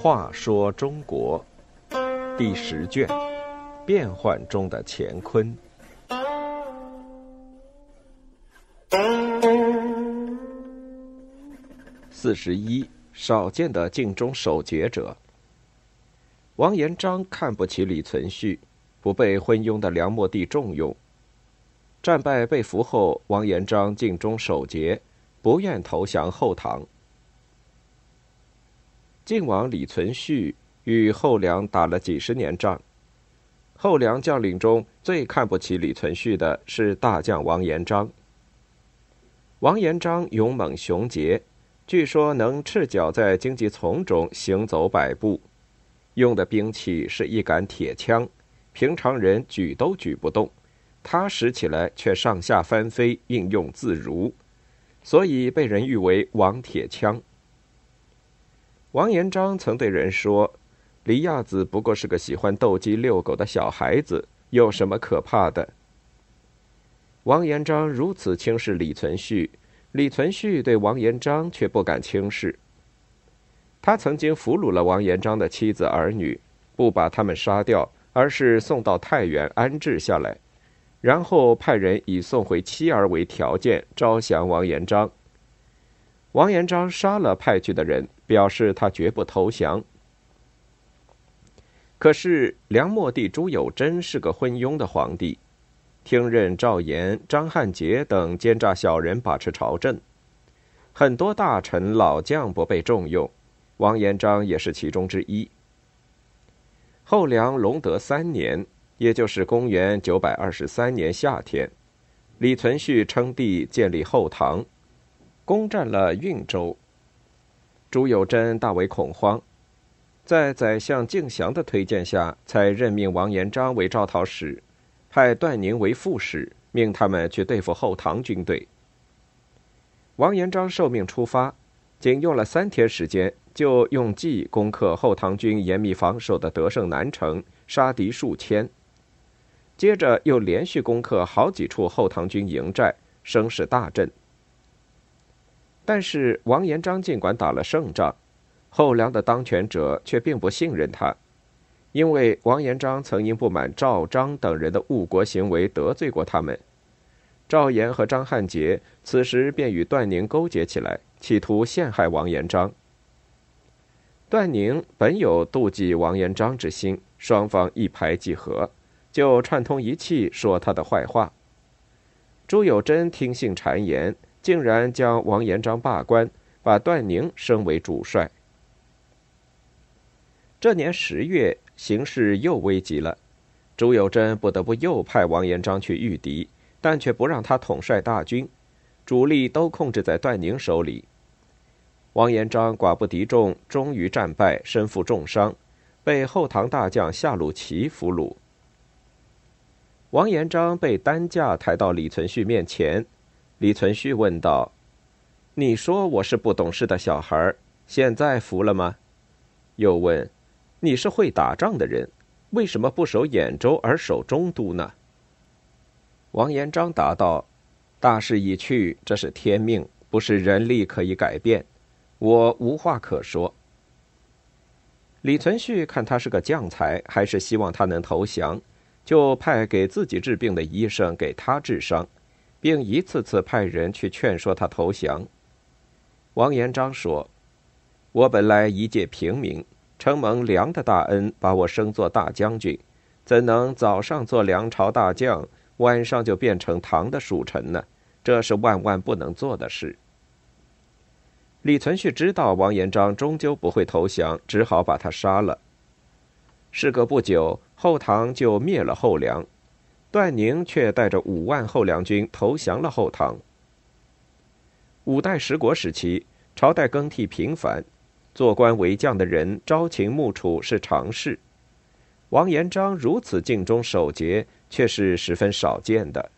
话说中国第十卷：变幻中的乾坤。四十一，少见的镜中守节者。王延璋看不起李存勖，不被昏庸的梁末帝重用。战败被俘后，王延璋尽忠守节，不愿投降后唐。晋王李存勖与后梁打了几十年仗，后梁将领中最看不起李存勖的是大将王延璋。王延璋勇猛雄杰，据说能赤脚在荆棘丛中行走百步。用的兵器是一杆铁枪，平常人举都举不动，他使起来却上下翻飞，应用自如，所以被人誉为“王铁枪”。王延璋曾对人说：“李亚子不过是个喜欢斗鸡遛狗的小孩子，有什么可怕的？”王延璋如此轻视李存勖，李存勖对王延璋却不敢轻视。他曾经俘虏了王延璋的妻子儿女，不把他们杀掉，而是送到太原安置下来，然后派人以送回妻儿为条件招降王延璋。王延璋杀了派去的人，表示他绝不投降。可是梁末帝朱友贞是个昏庸的皇帝，听任赵岩、张汉杰等奸诈小人把持朝政，很多大臣老将不被重用。王延璋也是其中之一。后梁隆德三年，也就是公元九百二十三年夏天，李存勖称帝，建立后唐，攻占了运州。朱友贞大为恐慌，在宰相敬翔的推荐下，才任命王延璋为招讨使，派段宁为副使，命他们去对付后唐军队。王延璋受命出发，仅用了三天时间。就用计攻克后唐军严密防守的德胜南城，杀敌数千。接着又连续攻克好几处后唐军营寨，声势大振。但是王延璋尽管打了胜仗，后梁的当权者却并不信任他，因为王延璋曾因不满赵章等人的误国行为得罪过他们。赵岩和张汉杰此时便与段宁勾结起来，企图陷害王延璋。段宁本有妒忌王延璋之心，双方一拍即合，就串通一气说他的坏话。朱友贞听信谗言，竟然将王延璋罢官，把段宁升为主帅。这年十月，形势又危急了，朱友贞不得不又派王延璋去御敌，但却不让他统帅大军，主力都控制在段宁手里。王延璋寡不敌众，终于战败，身负重伤，被后唐大将夏鲁齐俘虏。王延璋被担架抬到李存勖面前，李存勖问道：“你说我是不懂事的小孩，现在服了吗？”又问：“你是会打仗的人，为什么不守兖州而守中都呢？”王延璋答道：“大势已去，这是天命，不是人力可以改变。”我无话可说。李存勖看他是个将才，还是希望他能投降，就派给自己治病的医生给他治伤，并一次次派人去劝说他投降。王延璋说：“我本来一介平民，承蒙梁的大恩，把我升作大将军，怎能早上做梁朝大将，晚上就变成唐的属臣呢？这是万万不能做的事。”李存勖知道王延璋终究不会投降，只好把他杀了。事隔不久，后唐就灭了后梁，段宁却带着五万后梁军投降了后唐。五代十国时期，朝代更替频繁，做官为将的人朝秦暮楚是常事，王延璋如此尽忠守节却是十分少见的。